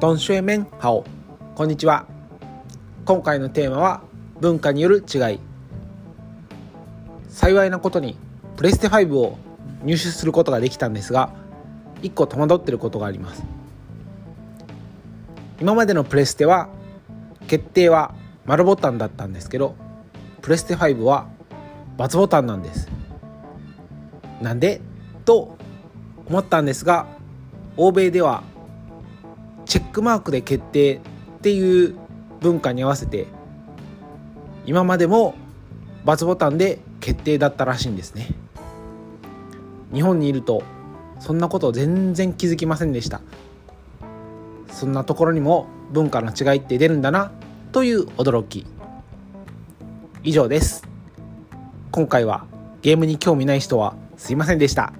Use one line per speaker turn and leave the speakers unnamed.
トンシュエメンハオ。こんにちは。今回のテーマは文化による違い。幸いなことにプレステ5を入手することができたんですが1個戸惑ってることがあります。今までのプレステは決定は丸ボタンだったんですけどプレステ5は×ボタンなんです。なんで？と思ったんですが欧米ではチェックマークで決定っていう文化に合わせて今までも×ボタンで決定だったらしいんですね。日本にいるとそんなこと全然気づきませんでした。そんなところにも文化の違いって出るんだなという驚き。以上です。今回はゲームに興味ない人はすいませんでした。